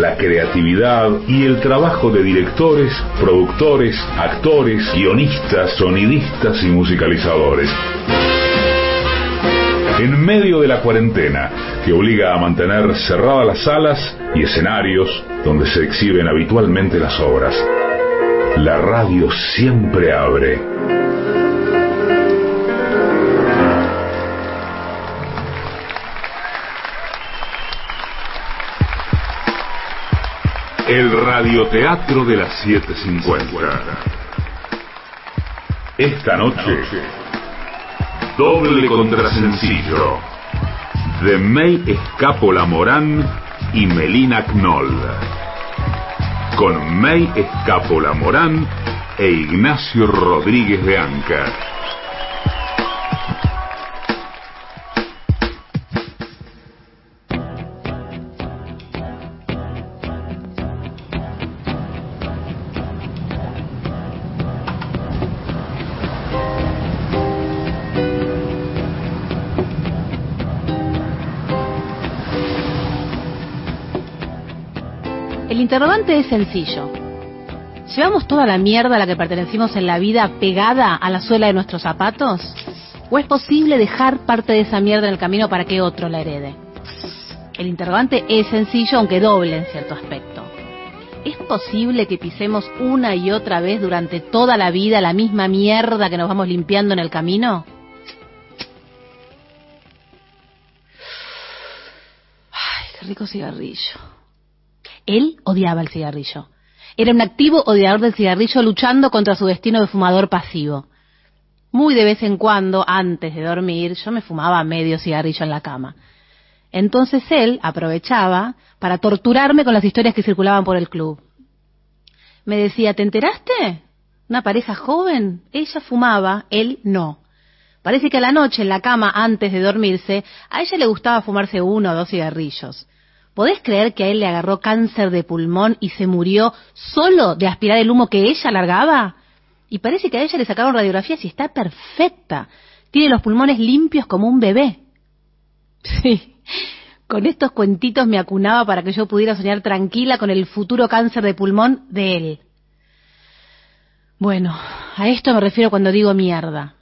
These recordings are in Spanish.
la creatividad y el trabajo de directores, productores, actores, guionistas, sonidistas y musicalizadores. En medio de la cuarentena, que obliga a mantener cerradas las salas y escenarios donde se exhiben habitualmente las obras, la radio siempre abre. El radioteatro de las 7.50. Esta noche, doble contrasencillo de May Escapola Morán y Melina Knoll. Con May Escapola Morán e Ignacio Rodríguez de Anca. Interrogante es sencillo. ¿Llevamos toda la mierda a la que pertenecimos en la vida pegada a la suela de nuestros zapatos? ¿O es posible dejar parte de esa mierda en el camino para que otro la herede? El interrogante es sencillo, aunque doble en cierto aspecto. ¿Es posible que pisemos una y otra vez durante toda la vida la misma mierda que nos vamos limpiando en el camino? Ay, qué rico cigarrillo. Él odiaba el cigarrillo. Era un activo odiador del cigarrillo luchando contra su destino de fumador pasivo. Muy de vez en cuando, antes de dormir, yo me fumaba medio cigarrillo en la cama. Entonces él aprovechaba para torturarme con las historias que circulaban por el club. Me decía, ¿te enteraste? Una pareja joven, ella fumaba, él no. Parece que a la noche en la cama, antes de dormirse, a ella le gustaba fumarse uno o dos cigarrillos. ¿Podés creer que a él le agarró cáncer de pulmón y se murió solo de aspirar el humo que ella largaba? Y parece que a ella le sacaron radiografías y está perfecta. Tiene los pulmones limpios como un bebé. Sí, con estos cuentitos me acunaba para que yo pudiera soñar tranquila con el futuro cáncer de pulmón de él. Bueno, a esto me refiero cuando digo mierda.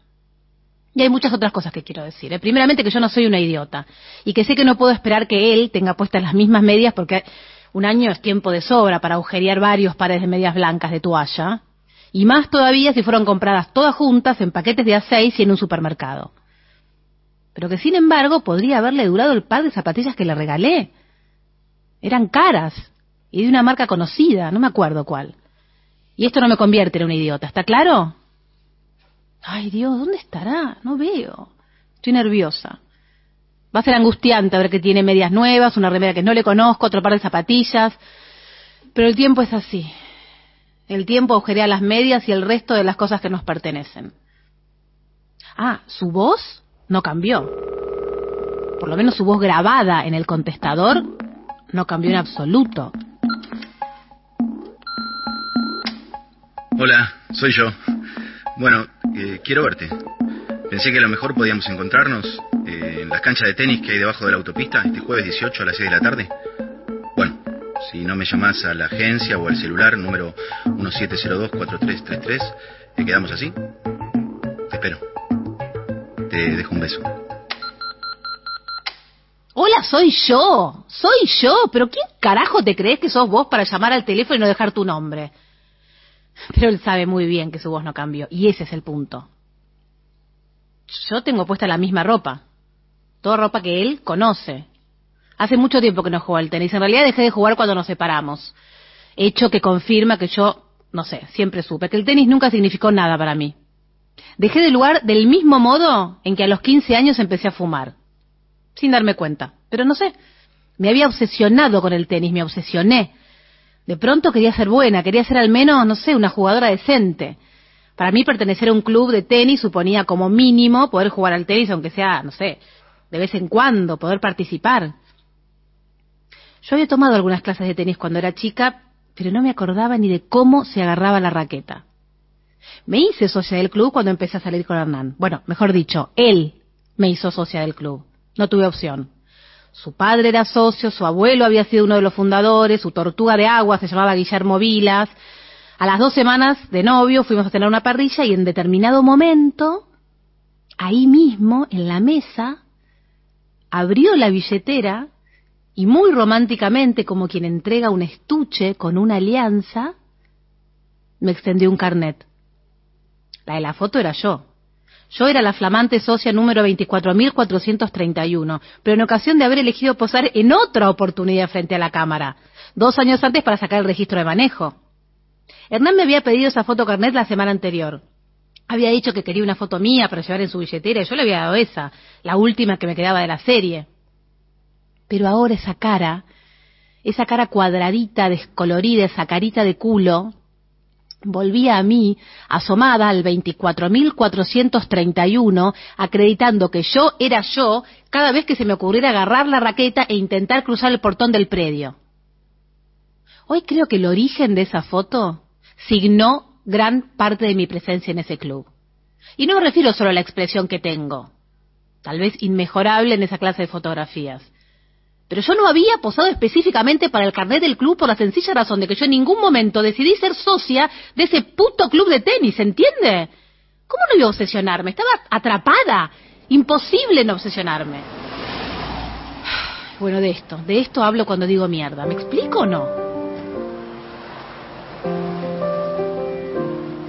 Y hay muchas otras cosas que quiero decir. ¿eh? Primeramente que yo no soy una idiota y que sé que no puedo esperar que él tenga puestas las mismas medias porque un año es tiempo de sobra para agujerear varios pares de medias blancas de toalla. Y más todavía si fueron compradas todas juntas en paquetes de A6 y en un supermercado. Pero que sin embargo podría haberle durado el par de zapatillas que le regalé. Eran caras y de una marca conocida, no me acuerdo cuál. Y esto no me convierte en una idiota, ¿está claro? Ay Dios, ¿dónde estará? No veo. Estoy nerviosa. Va a ser angustiante ver que tiene medias nuevas, una remera que no le conozco, otro par de zapatillas. Pero el tiempo es así. El tiempo agujerea las medias y el resto de las cosas que nos pertenecen. Ah, su voz no cambió. Por lo menos su voz grabada en el contestador no cambió en absoluto. Hola, soy yo. Bueno, eh, quiero verte. Pensé que a lo mejor podíamos encontrarnos eh, en las canchas de tenis que hay debajo de la autopista este jueves 18 a las 6 de la tarde. Bueno, si no me llamas a la agencia o al celular número 1702-4333, ¿te quedamos así? Te espero. Te dejo un beso. Hola, soy yo. Soy yo. Pero ¿quién carajo te crees que sos vos para llamar al teléfono y no dejar tu nombre? Pero él sabe muy bien que su voz no cambió. Y ese es el punto. Yo tengo puesta la misma ropa. Toda ropa que él conoce. Hace mucho tiempo que no juego al tenis. En realidad dejé de jugar cuando nos separamos. Hecho que confirma que yo, no sé, siempre supe que el tenis nunca significó nada para mí. Dejé de lugar del mismo modo en que a los 15 años empecé a fumar. Sin darme cuenta. Pero no sé. Me había obsesionado con el tenis, me obsesioné. De pronto quería ser buena, quería ser al menos, no sé, una jugadora decente. Para mí pertenecer a un club de tenis suponía como mínimo poder jugar al tenis, aunque sea, no sé, de vez en cuando, poder participar. Yo había tomado algunas clases de tenis cuando era chica, pero no me acordaba ni de cómo se agarraba la raqueta. Me hice socia del club cuando empecé a salir con Hernán. Bueno, mejor dicho, él me hizo socia del club. No tuve opción. Su padre era socio, su abuelo había sido uno de los fundadores, su tortuga de agua se llamaba Guillermo Vilas. A las dos semanas de novio fuimos a tener una parrilla y en determinado momento, ahí mismo, en la mesa, abrió la billetera y muy románticamente, como quien entrega un estuche con una alianza, me extendió un carnet. La de la foto era yo. Yo era la flamante socia número 24.431, pero en ocasión de haber elegido posar en otra oportunidad frente a la cámara, dos años antes para sacar el registro de manejo. Hernán me había pedido esa foto carnet la semana anterior. Había dicho que quería una foto mía para llevar en su billetera y yo le había dado esa, la última que me quedaba de la serie. Pero ahora esa cara, esa cara cuadradita, descolorida, esa carita de culo, volvía a mí, asomada al 24.431, acreditando que yo era yo cada vez que se me ocurriera agarrar la raqueta e intentar cruzar el portón del predio. Hoy creo que el origen de esa foto signó gran parte de mi presencia en ese club. Y no me refiero solo a la expresión que tengo, tal vez inmejorable en esa clase de fotografías. Pero yo no había posado específicamente para el carnet del club por la sencilla razón de que yo en ningún momento decidí ser socia de ese puto club de tenis, ¿entiende? ¿Cómo no iba a obsesionarme? Estaba atrapada. Imposible no obsesionarme. Bueno, de esto, de esto hablo cuando digo mierda. ¿Me explico o no?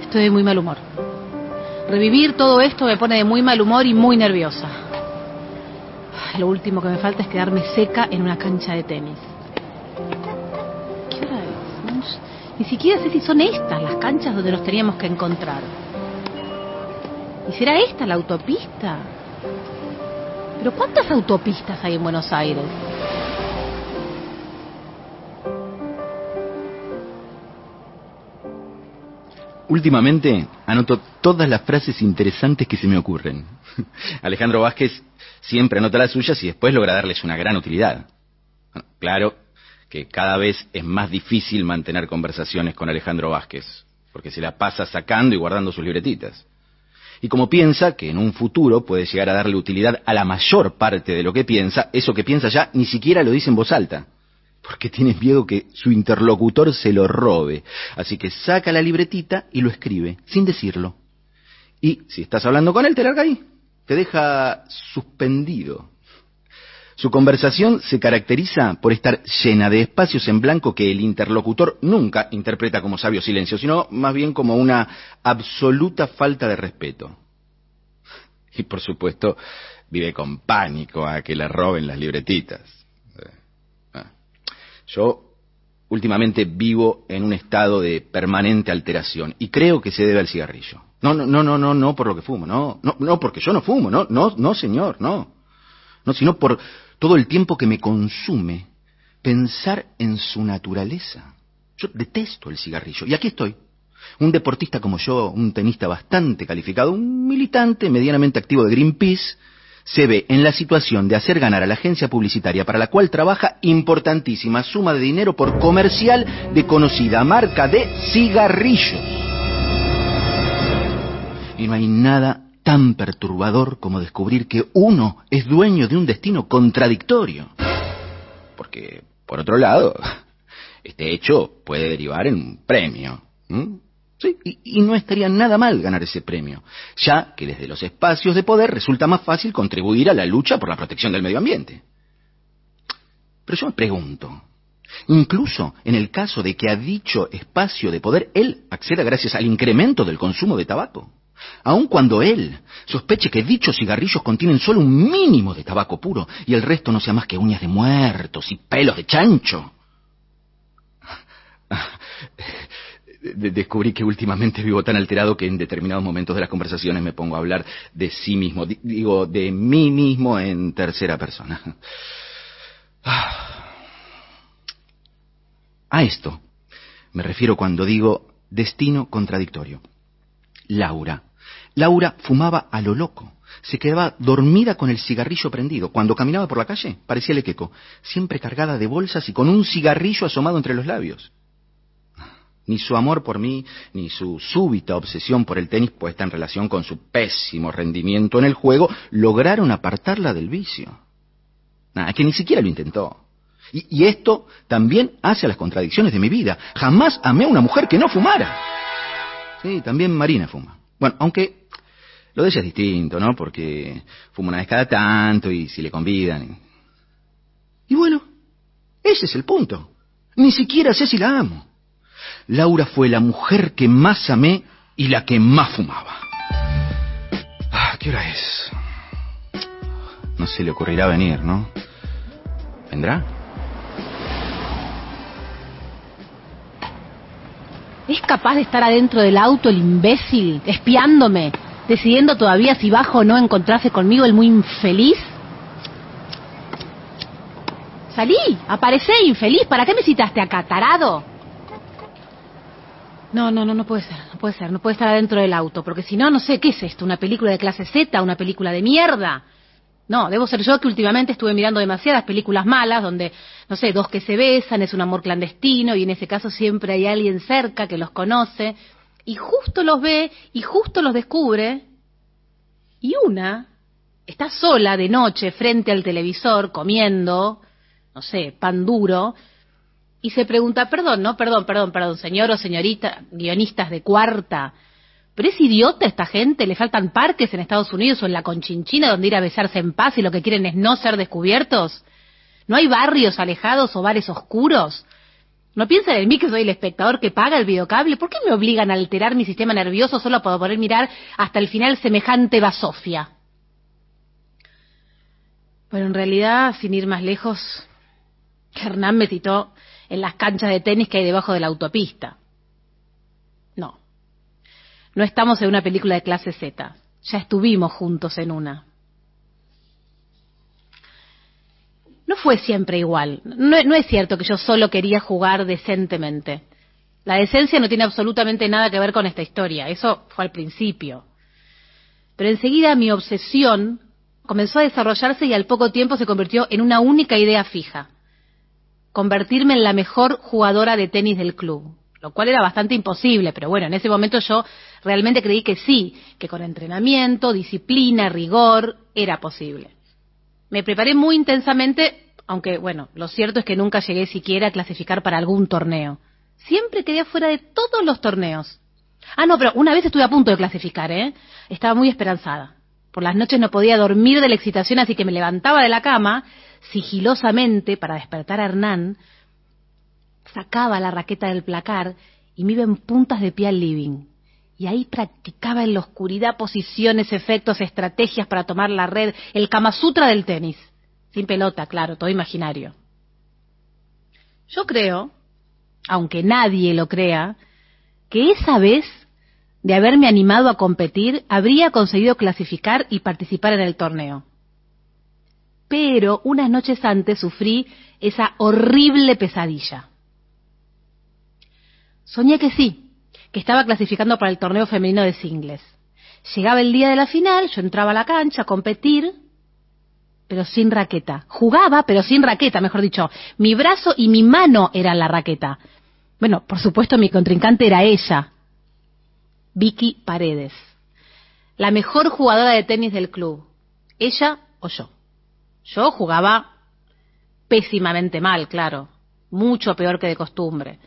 Estoy de muy mal humor. Revivir todo esto me pone de muy mal humor y muy nerviosa. Lo último que me falta es quedarme seca en una cancha de tenis. ¿Qué hora es? Ni siquiera sé si son estas las canchas donde nos teníamos que encontrar. ¿Y será esta la autopista? ¿Pero cuántas autopistas hay en Buenos Aires? Últimamente anoto todas las frases interesantes que se me ocurren. Alejandro Vázquez siempre anota las suyas y después logra darles una gran utilidad. claro que cada vez es más difícil mantener conversaciones con Alejandro Vázquez, porque se la pasa sacando y guardando sus libretitas. Y como piensa que en un futuro puede llegar a darle utilidad a la mayor parte de lo que piensa, eso que piensa ya ni siquiera lo dice en voz alta porque tiene miedo que su interlocutor se lo robe. Así que saca la libretita y lo escribe, sin decirlo. Y si estás hablando con él, te larga ahí. Te deja suspendido. Su conversación se caracteriza por estar llena de espacios en blanco que el interlocutor nunca interpreta como sabio silencio, sino más bien como una absoluta falta de respeto. Y por supuesto, vive con pánico a que le roben las libretitas. Yo últimamente vivo en un estado de permanente alteración y creo que se debe al cigarrillo. No, no, no, no, no, no por lo que fumo, no, no, no porque yo no fumo, no, no, no, señor, no. No, sino por todo el tiempo que me consume pensar en su naturaleza. Yo detesto el cigarrillo y aquí estoy. Un deportista como yo, un tenista bastante calificado, un militante medianamente activo de Greenpeace, se ve en la situación de hacer ganar a la agencia publicitaria para la cual trabaja importantísima suma de dinero por comercial de conocida marca de cigarrillos. Y no hay nada tan perturbador como descubrir que uno es dueño de un destino contradictorio. Porque, por otro lado, este hecho puede derivar en un premio. Sí, y, no estaría nada mal ganar ese premio, ya que desde los espacios de poder resulta más fácil contribuir a la lucha por la protección del medio ambiente. Pero yo me pregunto, incluso en el caso de que a dicho espacio de poder él acceda gracias al incremento del consumo de tabaco, aun cuando él sospeche que dichos cigarrillos contienen solo un mínimo de tabaco puro y el resto no sea más que uñas de muertos y pelos de chancho descubrí que últimamente vivo tan alterado que en determinados momentos de las conversaciones me pongo a hablar de sí mismo, digo, de mí mismo en tercera persona. A esto me refiero cuando digo destino contradictorio. Laura. Laura fumaba a lo loco. Se quedaba dormida con el cigarrillo prendido. Cuando caminaba por la calle, parecía lequeco, siempre cargada de bolsas y con un cigarrillo asomado entre los labios. Ni su amor por mí, ni su súbita obsesión por el tenis puesta en relación con su pésimo rendimiento en el juego lograron apartarla del vicio. Nada, que ni siquiera lo intentó. Y, y, esto también hace a las contradicciones de mi vida. Jamás amé a una mujer que no fumara. Sí, también Marina fuma. Bueno, aunque lo de ella es distinto, ¿no? Porque fuma una vez cada tanto y si le convidan. Y bueno, ese es el punto. Ni siquiera sé si la amo. Laura fue la mujer que más amé y la que más fumaba. Ah, ¿Qué hora es? No se le ocurrirá venir, ¿no? ¿Vendrá? ¿Es capaz de estar adentro del auto el imbécil, espiándome, decidiendo todavía si bajo o no encontrarse conmigo el muy infeliz? Salí, aparecé infeliz, ¿para qué me citaste acá, tarado? No, no, no, no puede ser, no puede ser, no puede estar adentro del auto, porque si no, no sé, ¿qué es esto? ¿Una película de clase Z? ¿Una película de mierda? No, debo ser yo que últimamente estuve mirando demasiadas películas malas donde, no sé, dos que se besan, es un amor clandestino y en ese caso siempre hay alguien cerca que los conoce y justo los ve y justo los descubre y una está sola de noche frente al televisor comiendo, no sé, pan duro y se pregunta, perdón, no, perdón, perdón, perdón, señor o señorita, guionistas de cuarta, pero es idiota esta gente, le faltan parques en Estados Unidos o en la Conchinchina donde ir a besarse en paz y lo que quieren es no ser descubiertos. ¿No hay barrios alejados o bares oscuros? ¿No piensan en mí que soy el espectador que paga el videocable? ¿Por qué me obligan a alterar mi sistema nervioso solo para poder mirar hasta el final semejante basofia? Bueno, en realidad, sin ir más lejos, Hernán me citó en las canchas de tenis que hay debajo de la autopista. No, no estamos en una película de clase Z. Ya estuvimos juntos en una. No fue siempre igual. No, es cierto que yo solo quería jugar decentemente. La decencia no tiene absolutamente nada que ver con esta historia. Eso fue al principio. Pero enseguida mi obsesión comenzó a desarrollarse y al poco tiempo se convirtió en una única idea fija. Convertirme en la mejor jugadora de tenis del club lo cual era bastante imposible, pero bueno, en ese momento yo realmente creí que sí, que con entrenamiento, disciplina, rigor, era posible. Me preparé muy intensamente, aunque bueno, lo cierto es que nunca llegué siquiera a clasificar para algún torneo. Siempre quedé fuera de todos los torneos. Ah, no, pero una vez estuve a punto de clasificar, ¿eh? Estaba muy esperanzada. Por las noches no podía dormir de la excitación, así que me levantaba de la cama, sigilosamente, para despertar a Hernán, sacaba la raqueta del placar y me iba en puntas de pie al living. Y ahí practicaba en la oscuridad posiciones, efectos, estrategias para tomar la red, el Kama Sutra del tenis. Sin pelota, claro, todo imaginario. Yo creo, aunque nadie lo crea, que esa vez de haberme animado a competir, habría conseguido clasificar y participar en el torneo. Pero unas noches antes sufrí esa horrible pesadilla. Soñé que sí, que estaba clasificando para el torneo femenino de singles. Llegaba el día de la final, yo entraba a la cancha a competir, pero sin raqueta. Jugaba, pero sin raqueta, mejor dicho. Mi brazo y mi mano eran la raqueta. Bueno, por supuesto mi contrincante era ella, Vicky Paredes, la mejor jugadora de tenis del club. Ella o yo. Yo jugaba pésimamente mal, claro, mucho peor que de costumbre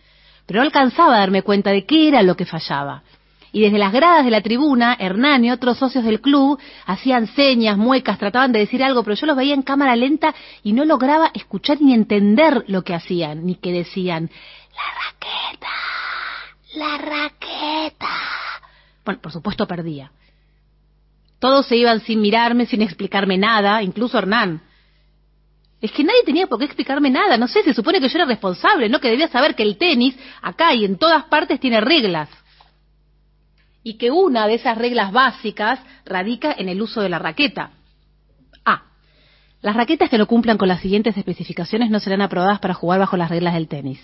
pero no alcanzaba a darme cuenta de qué era lo que fallaba. Y desde las gradas de la tribuna, Hernán y otros socios del club hacían señas, muecas, trataban de decir algo, pero yo los veía en cámara lenta y no lograba escuchar ni entender lo que hacían, ni que decían, la raqueta, la raqueta. Bueno, por supuesto perdía. Todos se iban sin mirarme, sin explicarme nada, incluso Hernán. Es que nadie tenía por qué explicarme nada, no sé, se supone que yo era responsable, ¿no? Que debía saber que el tenis, acá y en todas partes, tiene reglas. Y que una de esas reglas básicas radica en el uso de la raqueta. A. Las raquetas que no cumplan con las siguientes especificaciones no serán aprobadas para jugar bajo las reglas del tenis.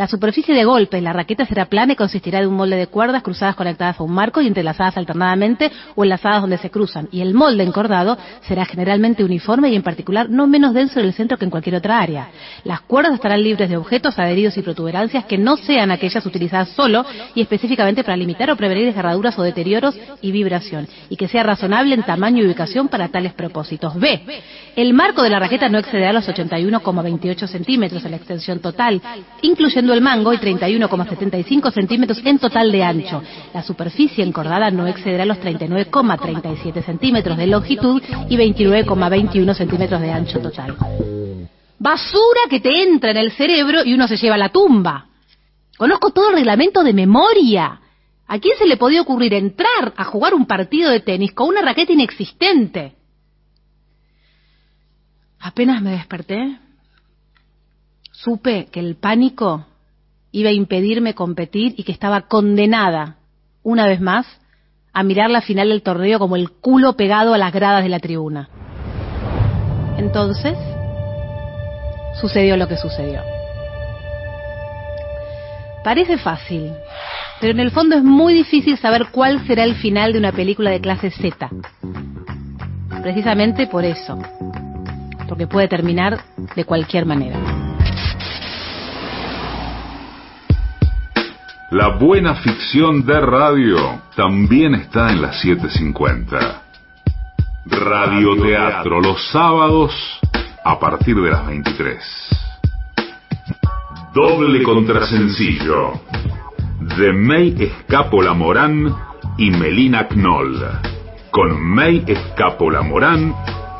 La superficie de golpe la raqueta será plana y consistirá de un molde de cuerdas cruzadas conectadas a un marco y entrelazadas alternadamente o enlazadas donde se cruzan. Y el molde encordado será generalmente uniforme y en particular no menos denso en el centro que en cualquier otra área. Las cuerdas estarán libres de objetos, adheridos y protuberancias que no sean aquellas utilizadas solo y específicamente para limitar o prevenir desgarraduras o deterioros y vibración, y que sea razonable en tamaño y ubicación para tales propósitos. B. El marco de la raqueta no excederá los 81,28 centímetros en la extensión total, incluyendo el mango y 31,75 centímetros en total de ancho. La superficie encordada no excederá los 39,37 centímetros de longitud y 29,21 centímetros de ancho total. Basura que te entra en el cerebro y uno se lleva a la tumba. Conozco todo el reglamento de memoria. ¿A quién se le podía ocurrir entrar a jugar un partido de tenis con una raqueta inexistente? Apenas me desperté, supe que el pánico iba a impedirme competir y que estaba condenada, una vez más, a mirar la final del torneo como el culo pegado a las gradas de la tribuna. Entonces, sucedió lo que sucedió. Parece fácil, pero en el fondo es muy difícil saber cuál será el final de una película de clase Z. Precisamente por eso, porque puede terminar de cualquier manera. La buena ficción de radio también está en las 7.50. Radioteatro los sábados a partir de las 23. Doble contrasencillo de May Escapola Morán y Melina Knoll, con May Escapola Morán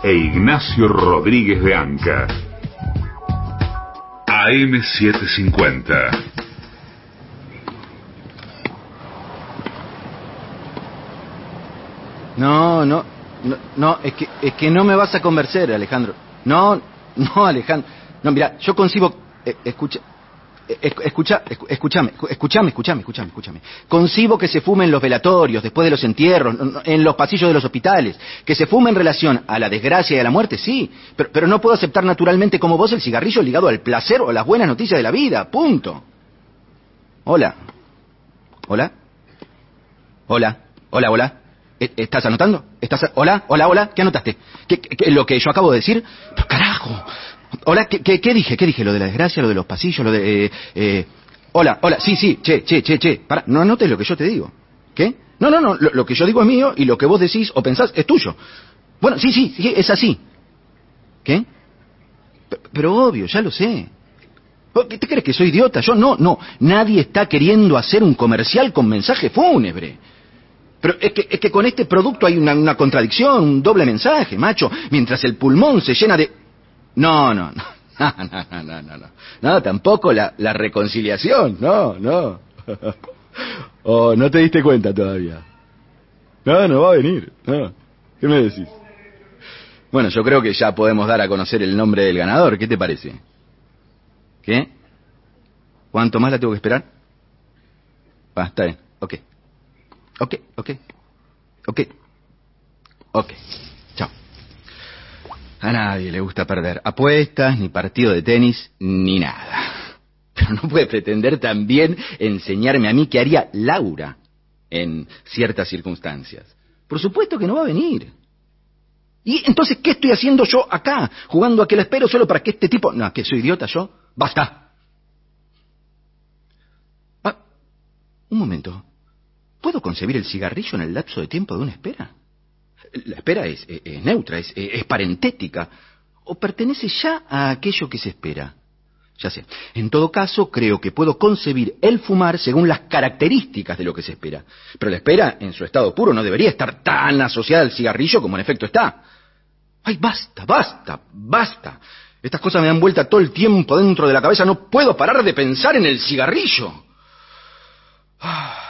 e Ignacio Rodríguez de Anca. AM750. No, no, no, no, es que, es que no me vas a convencer, Alejandro. No, no, Alejandro. No, mira, yo concibo, eh, escucha, eh, escucha, escúchame, escúchame, escúchame, escúchame, escúchame. Concibo que se fume en los velatorios, después de los entierros, en los pasillos de los hospitales. Que se fume en relación a la desgracia y a la muerte, sí. Pero, pero no puedo aceptar naturalmente como vos el cigarrillo ligado al placer o a las buenas noticias de la vida. Punto. Hola. Hola. Hola. Hola, hola. ¿E-, ¿Estás anotando? ¿Estás Hola, hola, hola. ¿Qué anotaste? ¿Qué, qué, lo que yo acabo de decir? Pero carajo. Hola, ¿qué, ¿qué, qué, dije? ¿Qué dije? ¿Lo de la desgracia? ¿Lo de los pasillos? ¿Lo de...? Eh, eh... Hola, hola, sí, sí, che, che, che, che. Para, no anotes lo que yo te digo. ¿Qué? No, no, no, lo, que yo digo es mío y lo que vos decís o pensás es tuyo. Bueno, sí, sí, sí es así. ¿Qué? Pero, pero obvio, ya lo sé. ¿Qué te crees que soy idiota? Yo no, no. Nadie está queriendo hacer un comercial con mensaje fúnebre. Pero es que, es que con este producto hay una, contradicción, un doble mensaje, macho. Mientras el pulmón se llena de... No, no, no. No, no, no, no, no. No, tampoco la, la reconciliación. No, no. Oh, no te diste cuenta todavía. No, no va a venir. No. ¿Qué me decís? Bueno, yo creo que ya podemos dar a conocer el nombre del ganador. ¿Qué te parece? ¿Qué? ¿Cuánto más la tengo que esperar? Ah, está bien. Ok. Ok, ok. Ok. Ok. Chao. A nadie le gusta perder apuestas, ni partido de tenis, ni nada. Pero no puede pretender también enseñarme a mí qué haría Laura en ciertas circunstancias. Por supuesto que no va a venir. ¿Y entonces qué estoy haciendo yo acá? Jugando a que la espero solo para que este tipo... No, que soy idiota yo. Basta. Ah, un momento. ¿Puedo concebir el cigarrillo en el lapso de tiempo de una espera? La espera es, es, neutra, es, es parentética, o pertenece ya a aquello que se espera. Ya sé. En todo caso, creo que puedo concebir el fumar según las características de lo que se espera. Pero la espera, en su estado puro, no debería estar tan asociada al cigarrillo como en efecto está. ¡Ay, basta, basta, basta! Estas cosas me dan vuelta todo el tiempo dentro de la cabeza. No puedo parar de pensar en el cigarrillo. Ah.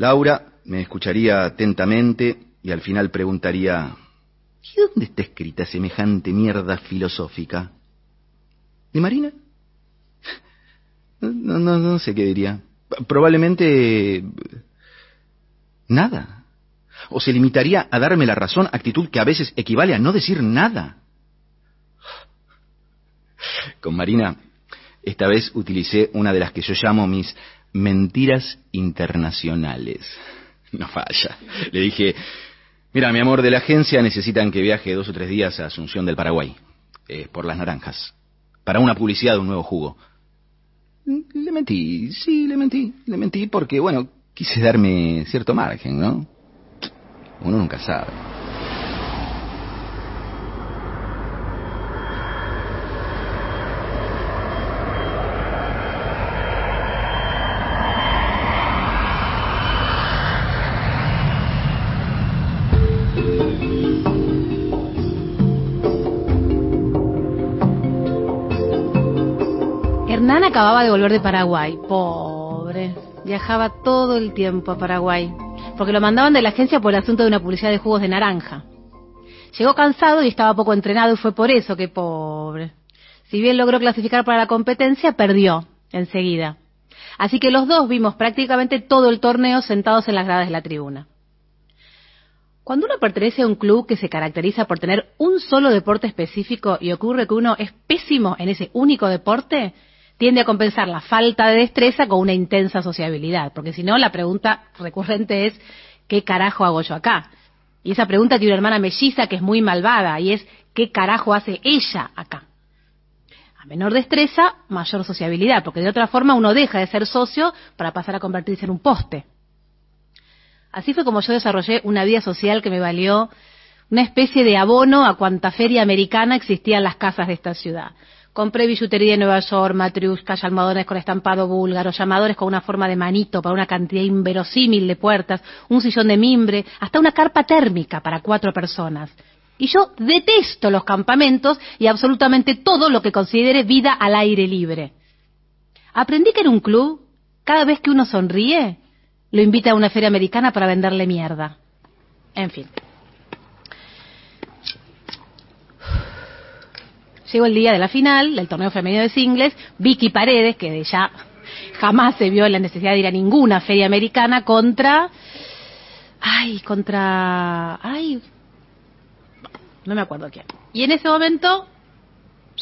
Laura me escucharía atentamente y al final preguntaría, ¿y dónde está escrita semejante mierda filosófica? ¿De Marina? No, no, no sé qué diría. Probablemente... nada. O se limitaría a darme la razón, actitud que a veces equivale a no decir nada. Con Marina Esta vez utilicé una de las que yo llamo mis mentiras internacionales. No falla. Le dije, mira, mi amor, de la agencia necesitan que viaje dos o tres días a Asunción del Paraguay, eh, por las naranjas, para una publicidad de un nuevo jugo. Le mentí, sí, le mentí, le mentí porque, bueno, quise darme cierto margen, ¿no? Uno nunca sabe. Acababa de volver de Paraguay. Pobre. Viajaba todo el tiempo a Paraguay. Porque lo mandaban de la agencia por el asunto de una publicidad de jugos de naranja. Llegó cansado y estaba poco entrenado y fue por eso que pobre. Si bien logró clasificar para la competencia, perdió enseguida. Así que los dos vimos prácticamente todo el torneo sentados en las gradas de la tribuna. Cuando uno pertenece a un club que se caracteriza por tener un solo deporte específico y ocurre que uno es pésimo en ese único deporte, tiende a compensar la falta de destreza con una intensa sociabilidad, porque si no, la pregunta recurrente es, ¿qué carajo hago yo acá? Y esa pregunta tiene una hermana melliza que es muy malvada, y es, ¿qué carajo hace ella acá? A menor destreza, mayor sociabilidad, porque de otra forma uno deja de ser socio para pasar a convertirse en un poste. Así fue como yo desarrollé una vida social que me valió una especie de abono a cuanta feria americana existía en las casas de esta ciudad. Compré billutería de Nueva York, matriuscas, almohadones con estampado búlgaro, llamadores con una forma de manito para una cantidad inverosímil de puertas, un sillón de mimbre, hasta una carpa térmica para cuatro personas. Y yo detesto los campamentos y absolutamente todo lo que considere vida al aire libre. Aprendí que en un club, cada vez que uno sonríe, lo invita a una feria americana para venderle mierda. En fin. Llegó el día de la final del torneo femenino de singles. Vicky Paredes, que ya jamás se vio en la necesidad de ir a ninguna feria americana, contra. Ay, contra. Ay. No me acuerdo quién. Y en ese momento,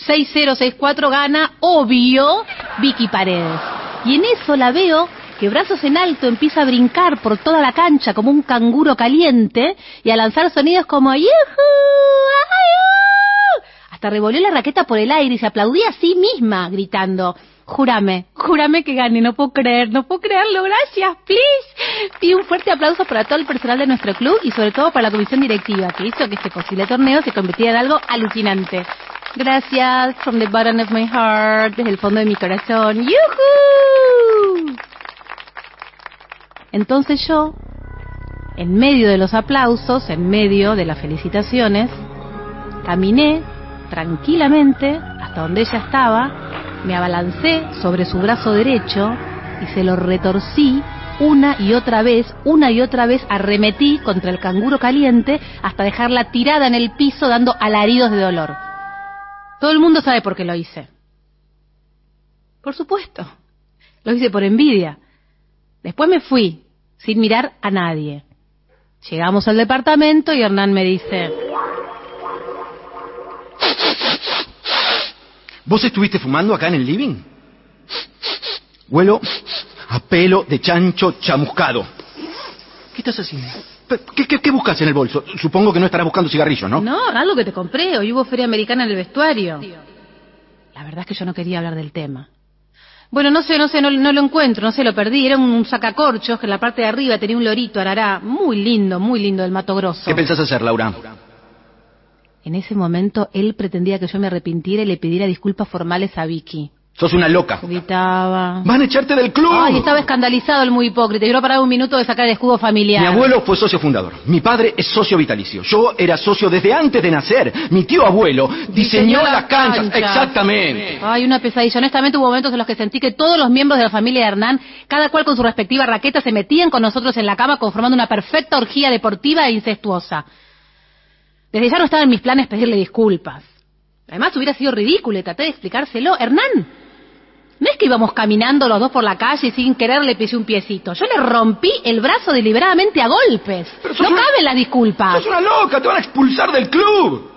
6-0, 6-4 gana, obvio, Vicky Paredes. Y en eso la veo que brazos en alto empieza a brincar por toda la cancha como un canguro caliente y a lanzar sonidos como ¡Yuhu! ¡Ay, hasta revolvió la raqueta por el aire y se aplaudía a sí misma, gritando, júrame, júrame que gane, no puedo creer, no puedo creerlo, gracias, please. Y un fuerte aplauso para todo el personal de nuestro club y sobre todo para la comisión directiva que hizo que este posible torneo se convirtiera en algo alucinante. Gracias, from the bottom of my heart, desde el fondo de mi corazón. ¡Yuhu! Entonces yo, en medio de los aplausos, en medio de las felicitaciones, caminé tranquilamente hasta donde ella estaba, me abalancé sobre su brazo derecho y se lo retorcí una y otra vez, una y otra vez arremetí contra el canguro caliente hasta dejarla tirada en el piso dando alaridos de dolor. Todo el mundo sabe por qué lo hice. Por supuesto, lo hice por envidia. Después me fui, sin mirar a nadie. Llegamos al departamento y Hernán me dice, ¿Vos estuviste fumando acá en el living? Huelo a pelo de chancho chamuscado. ¿Qué estás haciendo? ¿Qué, qué, qué buscas en el bolso? Supongo que no estarás buscando cigarrillos, ¿no? No, algo que te compré. Hoy hubo feria americana en el vestuario. La verdad es que yo no quería hablar del tema. Bueno, no sé, no sé, no, no lo encuentro, no sé, lo perdí. Era un, un, sacacorchos que en la parte de arriba tenía un lorito arará. Muy lindo, muy lindo, del Mato Grosso. ¿Qué pensás hacer, Laura? En ese momento él pretendía que yo me arrepintiera y le pidiera disculpas formales a Vicky. Sos una loca. Gritaba. ¡Van a echarte del club! Ay, estaba escandalizado el muy hipócrita. Y no paraba un minuto de sacar el escudo familiar. Mi abuelo fue socio fundador. Mi padre es socio vitalicio. Yo era socio desde antes de nacer. Mi tío abuelo diseñó, Diseñó las las canchas. canchas. Exactamente. Ay, una pesadilla. Honestamente hubo momentos en los que sentí que todos los miembros de la familia de Hernán, cada cual con su respectiva raqueta, se metían con nosotros en la cama conformando una perfecta orgía deportiva e incestuosa. Desde ya no estaba en mis planes pedirle disculpas. Además hubiera sido ridículo y traté de explicárselo. Hernán, no es que íbamos caminando los dos por la calle y sin querer le pisé un piecito. Yo le rompí el brazo deliberadamente a golpes. Pero No una- caben las disculpas. Sos una loca. Te van a expulsar del club.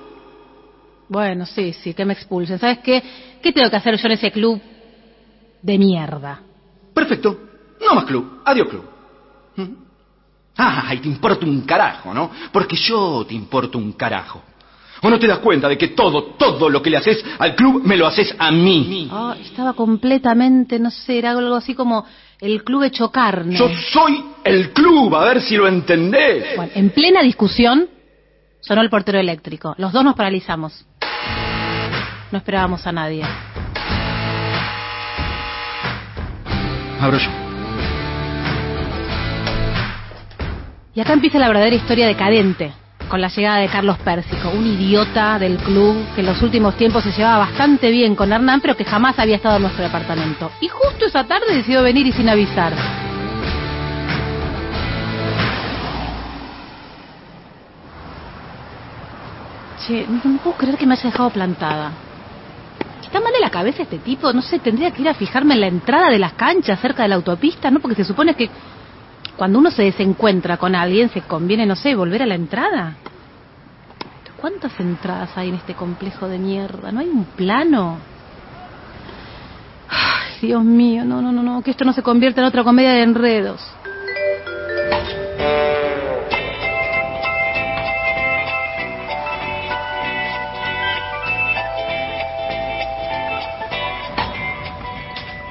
Bueno, sí, sí, que me expulsen. ¿Sabes qué? ¿Qué tengo que hacer yo en ese club de mierda. Perfecto. No más club. Adiós club. ¿Mm? Ay, te importa un carajo, ¿no? Porque yo te importo un carajo. ¿O no te das cuenta de que todo, todo lo que le haces al club me lo haces a mí? Ah, estaba completamente, no sé, era algo así como el club hecho carne. Yo soy el club, a ver si lo entendés. Bueno, en plena discusión sonó el portero eléctrico. Los dos nos paralizamos. No esperábamos a nadie. Abro yo. Y acá empieza la verdadera historia decadente, con la llegada de Carlos Pérsico, un idiota del club que en los últimos tiempos se llevaba bastante bien con Hernán, pero que jamás había estado en nuestro departamento. Y justo esa tarde decidió venir y sin avisar. Che, no, puedo creer que me haya dejado plantada. ¿Está mal de la cabeza este tipo? No sé, tendría que ir a fijarme en la entrada de las canchas cerca de la autopista, ¿no? Porque se supone que cuando uno se desencuentra con alguien se conviene, no sé, volver a la entrada. ¿Cuántas entradas hay en este complejo de mierda? ¿No hay un plano? Ay, Dios mío, no, no, no, no, que esto no se convierta en otra comedia de enredos.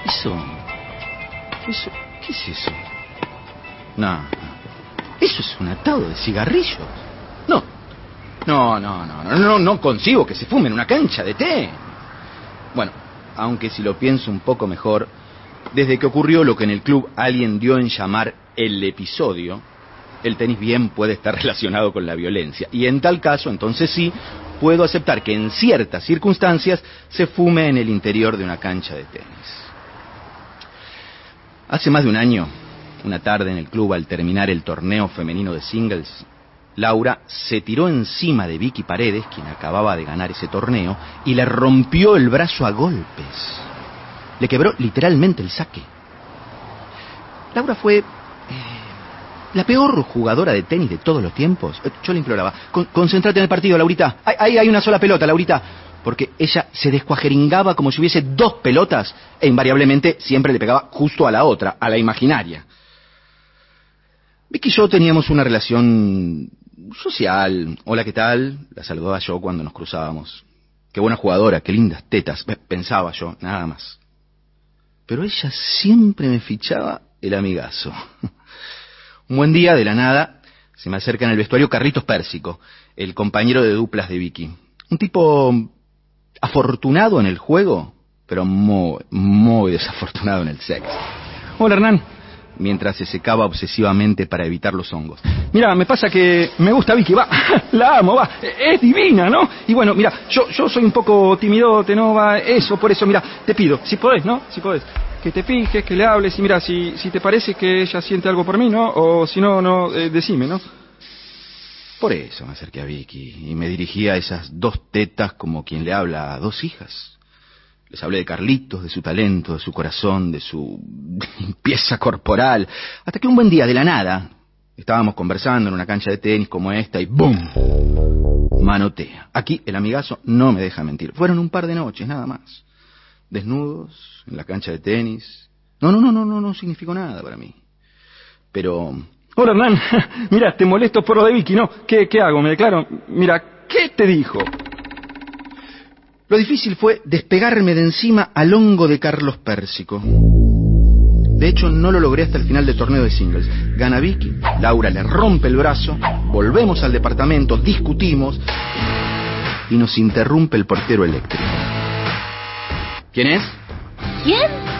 Eso. Eso. ¿Qué es eso? No. Eso es un atado de cigarrillos. No. No, no, no, no, no, no consigo que se fume en una cancha de té. Bueno, aunque si lo pienso un poco mejor, desde que ocurrió lo que en el club alguien dio en llamar el episodio, el tenis bien puede estar relacionado con la violencia. Y en tal caso, entonces sí, puedo aceptar que en ciertas circunstancias se fume en el interior de una cancha de tenis. Hace más de un año, una tarde en el club al terminar el torneo femenino de singles, Laura se tiró encima de Vicky Paredes, quien acababa de ganar ese torneo, y le rompió el brazo a golpes. Le quebró literalmente el saque. Laura fue eh, la peor jugadora de tenis de todos los tiempos. Eh, Yo le imploraba, "Con- concéntrate en el partido, Laurita. Ahí- hay una sola pelota, Laurita. Porque ella se descuajeringaba como si hubiese dos pelotas e invariablemente siempre le pegaba justo a la otra, a la imaginaria. Vicky y yo teníamos una relación social. Hola, ¿qué tal? La saludaba yo cuando nos cruzábamos. Qué buena jugadora, qué lindas tetas, pe- pensaba yo, nada más. Pero ella siempre me fichaba el amigazo. Un buen día, de la nada, se me acerca en el vestuario Carlitos Pérsico, el compañero de duplas de Vicky. Un tipo afortunado en el juego, pero muy, muy desafortunado en el sexo. Hola, Hernán. Mientras se secaba obsesivamente para evitar los hongos. Mira, me pasa que me gusta Vicky, va, la amo, va, es divina, ¿no? Y bueno, mira, yo, yo soy un poco timidote, ¿no? Va, eso, por eso, mira, te pido, si podés, ¿no? Si podés, que te fijes, que le hables, y mira, si, si te parece que ella siente algo por mí, ¿no? O si no, no, eh, decime, ¿no? Por eso me acerqué a Vicky y me dirigí a esas dos tetas como quien le habla a dos hijas. Les hablé de Carlitos, de su talento, de su corazón, de su limpieza corporal, hasta que un buen día, de la nada, estábamos conversando en una cancha de tenis como esta y ¡boom! Manotea. Aquí el amigazo no me deja mentir. Fueron un par de noches, nada más. Desnudos, en la cancha de tenis. No, no, no, no, no, no significó nada para mí. Pero Hola Hernán, mira, te molesto por lo de Vicky, ¿no? ¿Qué, qué hago? Me declaro. Mira, ¿qué te dijo? Lo difícil fue despegarme de encima al hongo de Carlos Pérsico. De hecho, no lo logré hasta el final del torneo de singles. Gana Vicky, Laura le rompe el brazo, volvemos al departamento, discutimos y nos interrumpe el portero eléctrico. ¿Quién es? ¿Quién?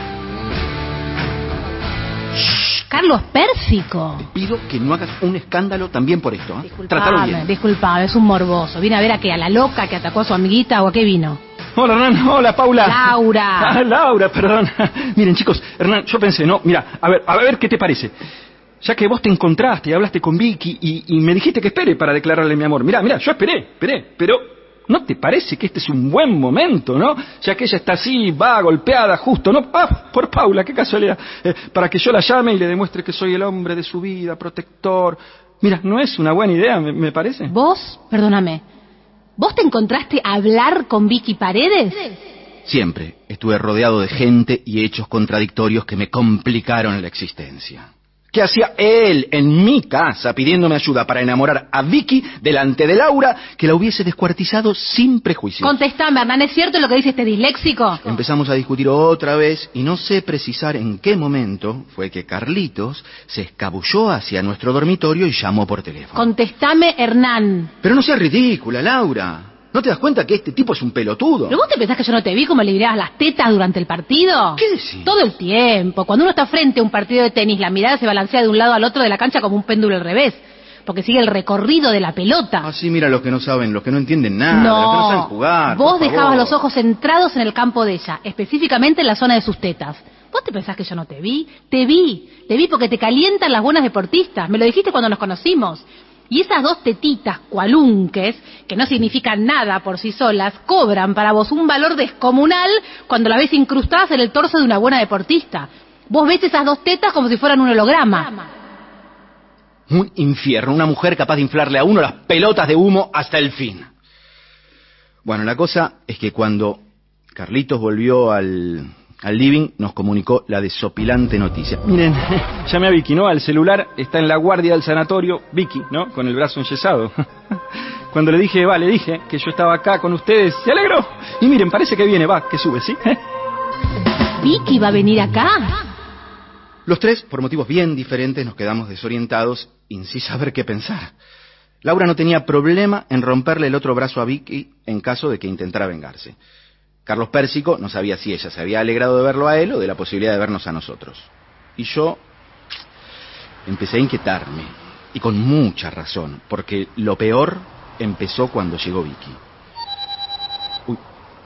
Carlos Pérsico. Te pido que no hagas un escándalo también por esto. ¿eh? Trátalo Disculpame, bien. disculpame, es un morboso. ¿Viene a ver a qué? ¿A la loca que atacó a su amiguita o a qué vino? Hola Hernán, hola Paula. Laura. Ah, Laura, perdón. Miren chicos, Hernán, yo pensé, no, mira, a ver, a ver qué te parece. Ya que vos te encontraste y hablaste con Vicky y, y me dijiste que espere para declararle mi amor. Mira, mira, yo esperé, esperé, pero ¿no te parece que este es un buen momento, no? Ya que ella está así, va, golpeada, justo, ¿no? Ah, por Paula, qué casualidad. Eh, para que yo la llame y le demuestre que soy el hombre de su vida, protector. Mira, ¿no es una buena idea, me, me parece? Vos, perdóname, ¿vos te encontraste a hablar con Vicky Paredes? Siempre estuve rodeado de gente y hechos contradictorios que me complicaron la existencia. ¿Qué hacía él en mi casa pidiéndome ayuda para enamorar a Vicky delante de Laura que la hubiese descuartizado sin prejuicio? Contestame, Hernán, ¿es cierto lo que dice este disléxico? Empezamos a discutir otra vez y no sé precisar en qué momento fue que Carlitos se escabulló hacia nuestro dormitorio y llamó por teléfono. Contestame, Hernán. Pero no seas ridícula, Laura. ¿No te das cuenta que este tipo es un pelotudo? ¿Pero vos te pensás que yo no te vi como le mirabas las tetas durante el partido? ¿Qué decís? Todo el tiempo. Cuando uno está frente a un partido de tenis, la mirada se balancea de un lado al otro de la cancha como un péndulo al revés. Porque sigue el recorrido de la pelota. Así Ah, mira los que no saben, los que no entienden nada, los que no saben jugar. Vos dejabas los ojos centrados en el campo de ella, específicamente en la zona de sus tetas. ¿Vos te pensás que yo no te vi? Te vi. Te vi porque te calientan las buenas deportistas. Me lo dijiste cuando nos conocimos. Y esas dos tetitas cualunques, que no significan nada por sí solas, cobran para vos un valor descomunal cuando la ves incrustadas en el torso de una buena deportista. Vos ves esas dos tetas como si fueran un holograma. Un infierno, una mujer capaz de inflarle a uno las pelotas de humo hasta el fin. Bueno, la cosa es que cuando Carlitos volvió al, al living, nos comunicó la desopilante noticia. Miren, llamé a Vicky, ¿no? Al celular está en la guardia del sanatorio, Vicky, ¿no? Con el brazo enyesado. Cuando le dije, va, le dije que yo estaba acá con ustedes, se alegró. Y miren, parece que viene, va, que sube, ¿sí? Vicky va a venir acá. Los tres, por motivos bien diferentes, nos quedamos desorientados y sin saber qué pensar. Laura no tenía problema en romperle el otro brazo a Vicky en caso de que intentara vengarse. Carlos Pérsico no sabía si ella se había alegrado de verlo a él o de la posibilidad de vernos a nosotros. Y yo empecé a inquietarme, y con mucha razón, porque lo peor empezó cuando llegó Vicky. Uy,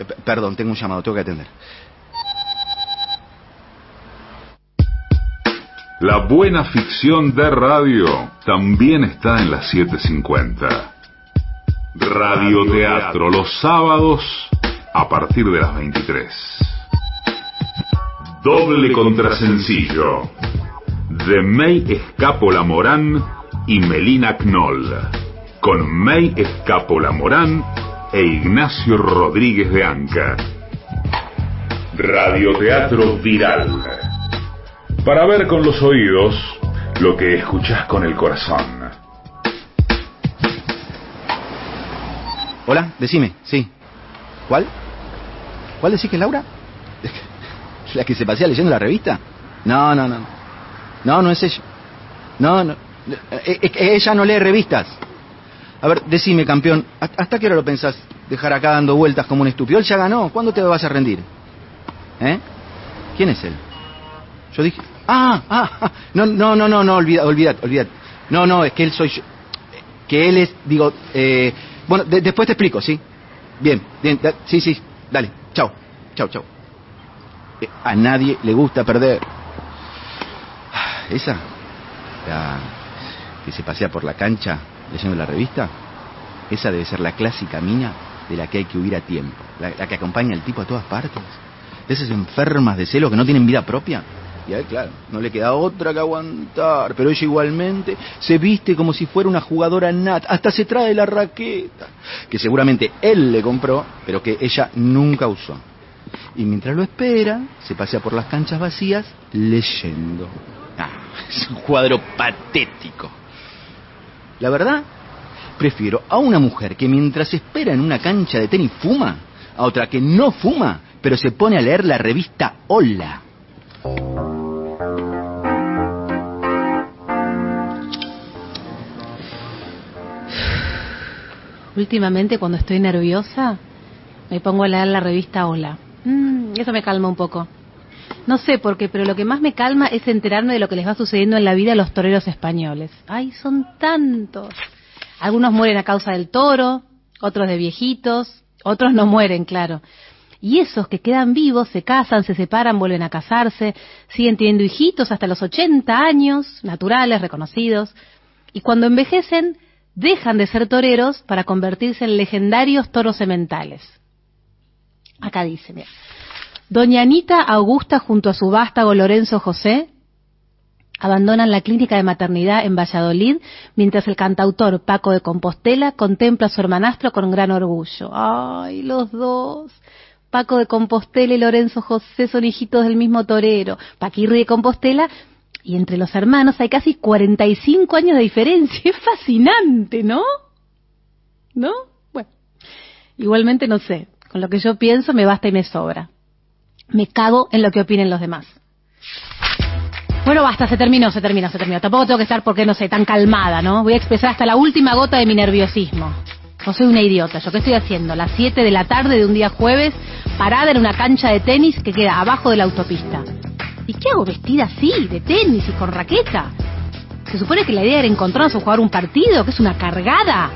eh, perdón, tengo un llamado, tengo que atender. La buena ficción de radio también está en las 7.50. Radioteatro los sábados a partir de las 23. Doble contrasencillo de May Escapola Morán y Melina Knoll. Con May Escapola Morán e Ignacio Rodríguez de Anca. Radioteatro Viral. Para ver con los oídos lo que escuchás con el corazón. Hola, decime, sí. ¿Cuál? ¿Cuál decís que es Laura? ¿La que se pasea leyendo la revista? No, no, no. No, no es ella. No, no. Eh, eh, Ella no lee revistas. A ver, decime, campeón, ¿hasta qué hora lo pensás dejar acá dando vueltas como un estúpido? Él ya ganó, ¿cuándo te vas a rendir? ¿Eh? ¿Quién es él? Yo dije, ah, ah, ah, no, no, no, no, no, olvida, olvidad, olvidad. No, no, es que él soy yo. Que él es, digo, eh, bueno, de- después te explico, ¿sí? Bien, bien, sí, sí, dale, chao, chao, chao. Eh, a nadie le gusta perder. ¿Esa? La que se pasea por la cancha leyendo la revista. Esa debe ser la clásica mina de la que hay que huir a tiempo. La, que acompaña al tipo a todas partes. Esas enfermas de celo que no tienen vida propia. Y a él, claro, no le queda otra que aguantar. Pero ella igualmente se viste como si fuera una jugadora nat. Hasta se trae la raqueta. Que seguramente él le compró, pero que ella nunca usó. Y mientras lo espera, se pasea por las canchas vacías leyendo. Ah, es un cuadro patético. La verdad, prefiero a una mujer que mientras espera en una cancha de tenis fuma, a otra que no fuma, pero se pone a leer la revista Hola. Últimamente cuando estoy nerviosa me pongo a leer la revista Hola. Mm, eso me calma un poco. No sé por qué, pero lo que más me calma es enterarme de lo que les va sucediendo en la vida a los toreros españoles. Ay, son tantos. Algunos mueren a causa del toro, otros de viejitos, otros no mueren, claro. Y esos que quedan vivos se casan, se separan, vuelven a casarse, siguen teniendo hijitos hasta los 80 años, naturales, reconocidos. Y cuando envejecen, dejan de ser toreros para convertirse en legendarios toros sementales. Acá dice, mira. Doña Anita Augusta junto a su vástago Lorenzo José abandonan la clínica de maternidad en Valladolid mientras el cantautor Paco de Compostela contempla a su hermanastro con gran orgullo. Ay, los dos. Paco de Compostela y Lorenzo José son hijitos del mismo torero. Paquirri de Compostela y entre los hermanos hay casi 45 años de diferencia. Es fascinante, ¿no? ¿No? Bueno, igualmente no sé. Con lo que yo pienso me basta y me sobra. Me cago en lo que opinen los demás. Bueno, basta, se terminó, se terminó, se terminó. Tampoco tengo que estar, porque no sé, tan calmada, ¿no? Voy a expresar hasta la última gota de mi nerviosismo. No soy una idiota. ¿Yo qué estoy haciendo? Las 7 de la tarde de un día jueves, parada en una cancha de tenis que queda abajo de la autopista. ¿Y qué hago vestida así, de tenis y con raqueta? Se supone que la idea era encontrarnos o jugar un partido, que es una cargada.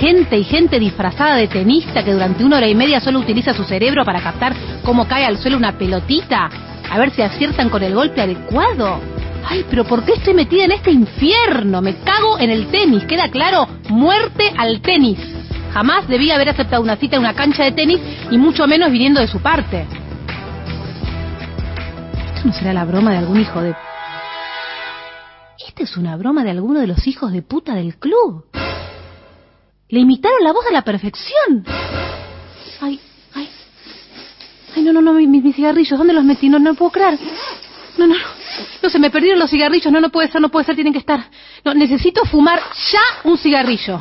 Gente y gente disfrazada de tenista que durante una hora y media solo utiliza su cerebro para captar cómo cae al suelo una pelotita, a ver si aciertan con el golpe adecuado. Ay, pero ¿por qué estoy metida en este infierno? Me cago en el tenis, queda claro, muerte al tenis. Jamás debía haber aceptado una cita en una cancha de tenis y mucho menos viniendo de su parte. ¿Esto no será la broma de algún hijo de... Esta es una broma de alguno de los hijos de puta del club. Le imitaron la voz a la perfección. Ay, ay. Ay, no, no, no, mis, mis cigarrillos, ¿dónde los metí? No, no puedo creer. No, no, no. No, se me perdieron los cigarrillos. No, no puede ser, no puede ser, tienen que estar. No, necesito fumar ya un cigarrillo.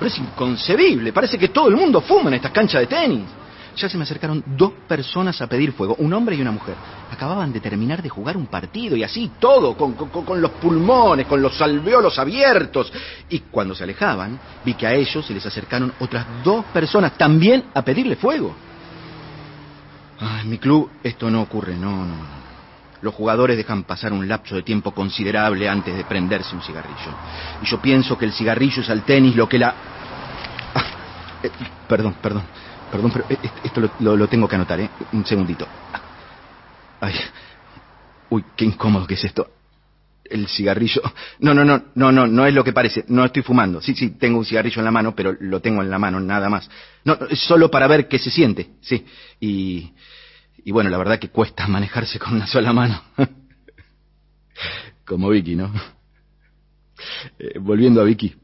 Pero es inconcebible. Parece que todo el mundo fuma en estas canchas de tenis. Ya se me acercaron dos personas a pedir fuego, un hombre y una mujer. Acababan de terminar de jugar un partido y así todo, con, los pulmones, con los alveolos abiertos. Y cuando se alejaban, vi que a ellos se les acercaron otras dos personas también a pedirle fuego. En mi club esto no ocurre, no, no. Los jugadores dejan pasar un lapso de tiempo considerable antes de prenderse un cigarrillo. Y yo pienso que el cigarrillo es al tenis lo que la... Ah, eh, perdón, perdón, perdón, pero eh, esto lo, lo- tengo que anotar, ¿eh? Un segundito. Ay, uy, qué incómodo que es esto. El cigarrillo. No, no, no, no, no, no es lo que parece. No estoy fumando. Sí, sí, tengo un cigarrillo en la mano, pero lo tengo en la mano, nada más. No, no, es solo para ver qué se siente, sí. Y, y bueno, la verdad que cuesta manejarse con una sola mano. Como Vicky, ¿no? Eh, volviendo a Vicky.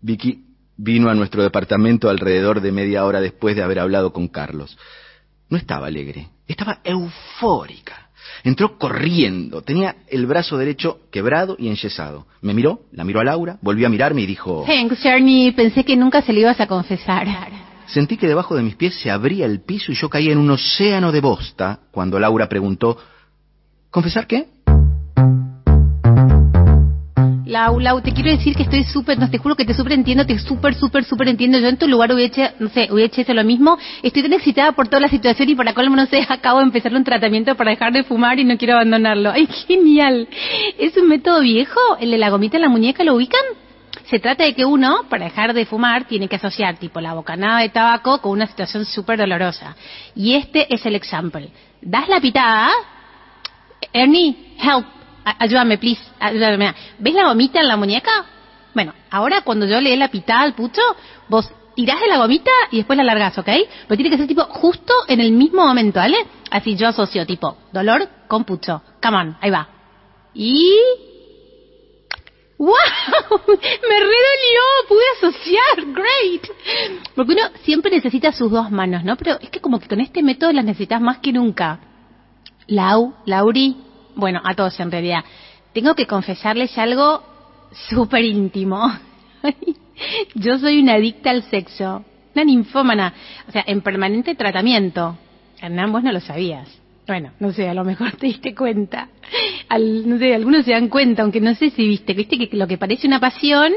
Vicky vino a nuestro departamento alrededor de media hora después de haber hablado con Carlos. No estaba alegre, estaba eufórica. Entró corriendo, tenía el brazo derecho quebrado y enyesado. Me miró, la miró a Laura, volvió a mirarme y dijo... Thanks, Ernie. Pensé que nunca se lo ibas a confesar. Sentí que debajo de mis pies se abría el piso y yo caía en un océano de bosta cuando Laura preguntó, ¿confesar qué? Lau, Lau, te quiero decir que estoy súper, no te juro que te súper entiendo, te súper, súper, súper entiendo. Yo en tu lugar hubiera hecho, no sé, hubiera hecho lo mismo. Estoy tan excitada por toda la situación y para colmo, no sé, acabo de empezar un tratamiento para dejar de fumar y no quiero abandonarlo. ¡Ay, genial! ¿Es un método viejo? ¿El de la gomita en la muñeca lo ubican? Se trata de que uno, para dejar de fumar, tiene que asociar tipo la bocanada de tabaco con una situación súper dolorosa. Y este es el example. Das la pitada, Ernie, help, ayúdame, please, ayúdame. ¿Ves la gomita en la muñeca? Bueno, ahora cuando yo le dé la pitada al pucho, vos tirás de la gomita y después la largás, ¿ok? Pero tiene que ser tipo justo en el mismo momento, ¿vale? Así yo asocio tipo dolor con pucho. Come on, ahí va. Y... ¡Wow! Me redolió, pude asociar, great. Porque uno siempre necesita sus dos manos, ¿no? Pero es que como que con este método las necesitas más que nunca. Lau, Lauri, bueno, a todos en realidad. Tengo que confesarles algo súper íntimo. Yo soy una adicta al sexo, una ninfómana, o sea, en permanente tratamiento. Hernán, vos no lo sabías. Bueno, no sé, a lo mejor te diste cuenta. Al, no sé, algunos se dan cuenta, aunque no sé si viste, viste que lo que parece una pasión,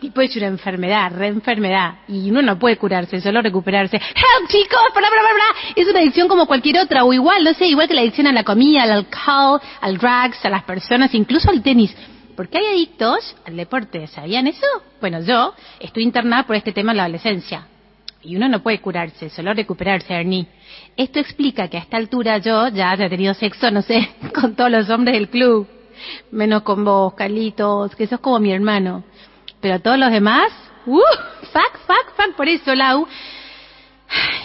tipo es una enfermedad, reenfermedad, y uno no puede curarse, solo recuperarse. ¡Help, chicos! ¡Bla, bla, bla, bla! Es una adicción como cualquier otra, o igual, no sé, igual que la adicción a la comida, al alcohol, al drugs, a las personas, incluso al tenis. Porque hay adictos al deporte, ¿sabían eso? Bueno, yo estoy internada por este tema en la adolescencia. Y uno no puede curarse, solo recuperarse, Ernie. Esto explica que a esta altura yo ya haya tenido sexo, no sé, con todos los hombres del club. Menos con vos, Carlitos, que sos como mi hermano. Pero todos los demás, ¡uh! ¡Fuck, fuck, fuck! Por eso, Lau.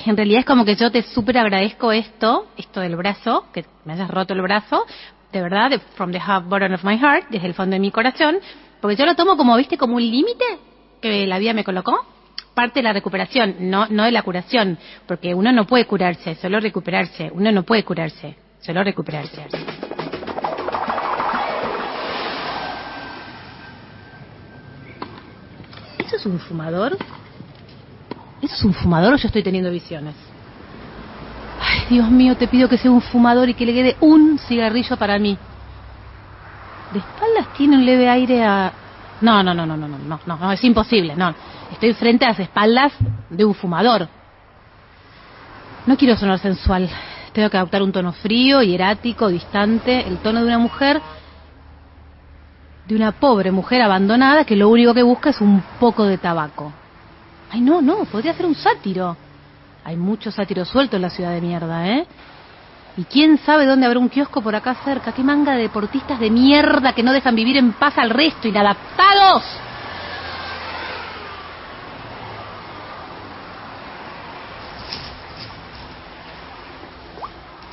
En realidad es como que yo te súper agradezco esto, esto del brazo, que me hayas roto el brazo, de verdad, de- from the bottom of my heart, desde el fondo de mi corazón, Porque yo lo tomo como, viste, como un límite que la vida me colocó. Parte de la recuperación, no, no de la curación. Porque uno no puede curarse, solo recuperarse. Uno no puede curarse, solo recuperarse. ¿Eso es un fumador? ¿Eso es un fumador o yo estoy teniendo visiones? Ay, Dios mío, te pido que sea un fumador y que le quede un cigarrillo para mí. De espaldas tiene un leve aire a... No, no, no, no, no, no, no, no, no, es imposible, no. Estoy frente a las espaldas de un fumador. No quiero sonar sensual. Tengo que adoptar un tono frío, hierático, distante, el tono de una mujer, de una pobre mujer abandonada que lo único que busca es un poco de tabaco. Ay, no, no, podría ser un sátiro. Hay muchos sátiros sueltos en la ciudad de mierda, ¿eh? Y quién sabe dónde habrá un kiosco por acá cerca. Qué manga de deportistas de mierda que no dejan vivir en paz al resto, inadaptados.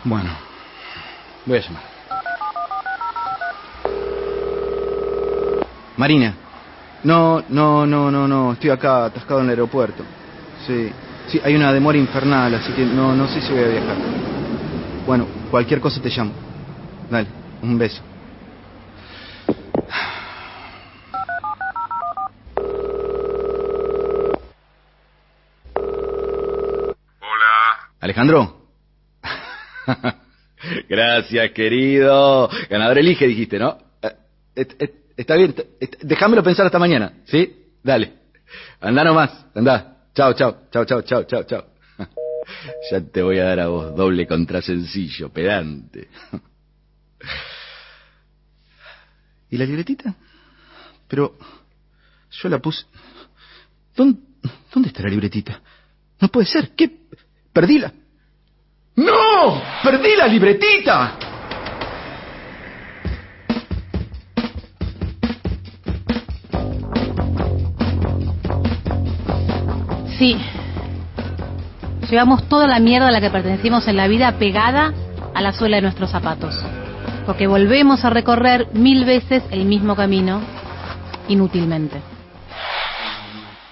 Bueno, voy a llamar. Marina. No, no, no, no, no. Estoy acá atascado en el aeropuerto. Sí, sí, hay una demora infernal, así que no, no sé si voy a viajar. Bueno, cualquier cosa te llamo. Dale, un beso. Hola. Alejandro. Gracias, querido. Ganador elige, dijiste, ¿no? Eh, Está bien, déjamelo pensar hasta mañana, ¿sí? Dale. Anda nomás, anda. Chao, chao, chao, chao, chao, chao, chao. Ya te voy a dar a vos doble contrasencillo, pedante. ¿Y la libretita? Pero yo la puse... ¿Dónde, ¿Dónde está la libretita? No puede ser. ¿Qué? ¿Perdíla? ¡No! ¡Perdí la libretita! Sí. Llevamos toda la mierda a la que pertenecimos en la vida pegada a la suela de nuestros zapatos. Porque volvemos a recorrer mil veces el mismo camino inútilmente.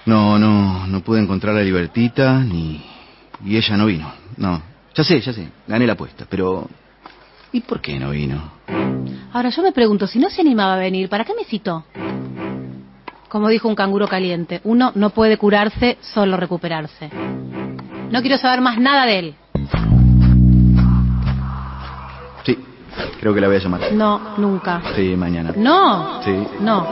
No, no, no pude encontrar la libertita ni... Y ella no vino. No. Ya sé, ya sé. Gané la apuesta, pero... ¿Y por qué no vino? Ahora yo me pregunto, si no se animaba a venir, ¿para qué me citó? Como dijo un canguro caliente, uno no puede curarse, solo recuperarse. No quiero saber más nada de él. Sí, creo que la voy a llamar. No, nunca. Sí, mañana. No. Sí. No.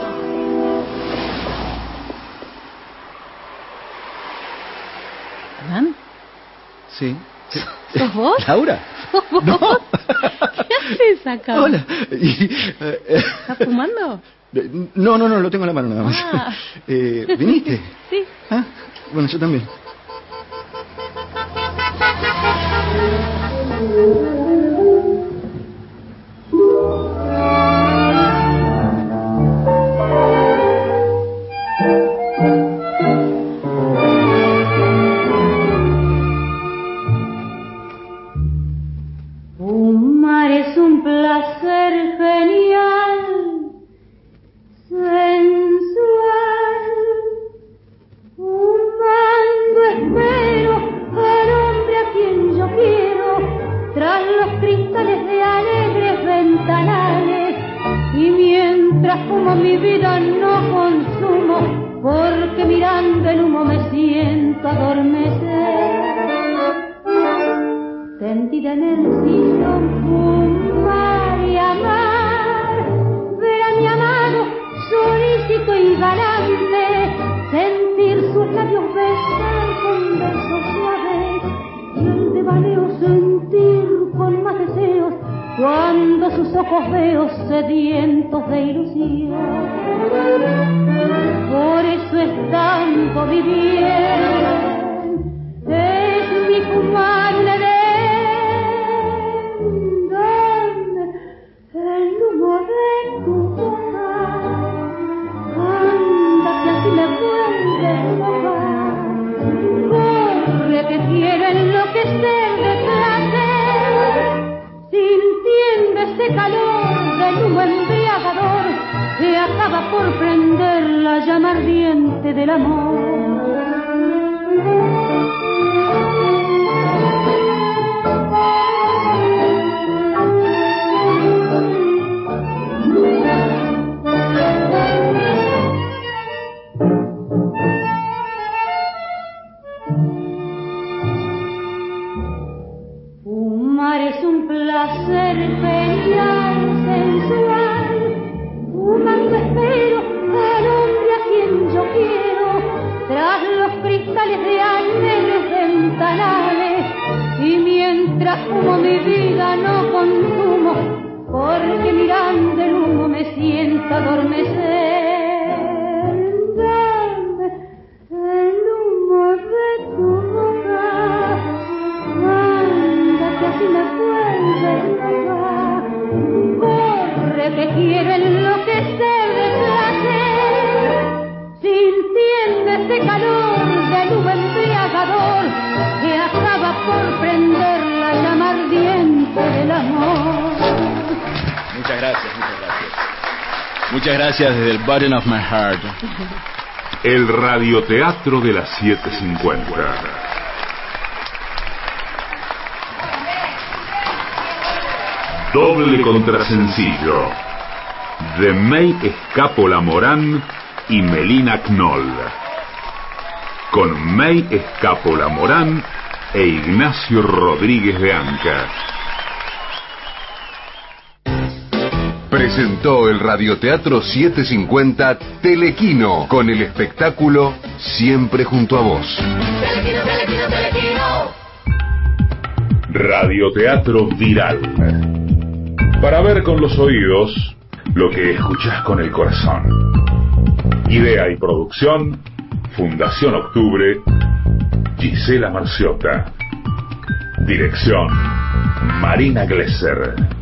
¿Hernán? Sí. sí. ¿Sos vos? ¿Laura? ¿Sos vos? No. ¿Qué haces acá? Hola. Y, eh, eh, ¿Estás fumando? No, no, no, lo tengo en la mano nada más. Ah. Eh, ¿Viniste? Sí. Ah, bueno, yo también. Enloquecer de placer, sintiendo ese calor del humo embriagador que acaba por prender la llama ardiente del amor. Gracias desde el bottom of my heart. El radioteatro de las 750. Doble contrasencillo. De May Escapola Morán y Melina Knoll. Con May Escapola Morán e Ignacio Rodríguez de Anca. Presentó el Radioteatro 750 Telequino con el espectáculo Siempre junto a vos. Radioteatro Viral. Para ver con los oídos lo que escuchás con el corazón. Idea y producción, Fundación Octubre, Gisela Marciota. Dirección, Marina Glesser.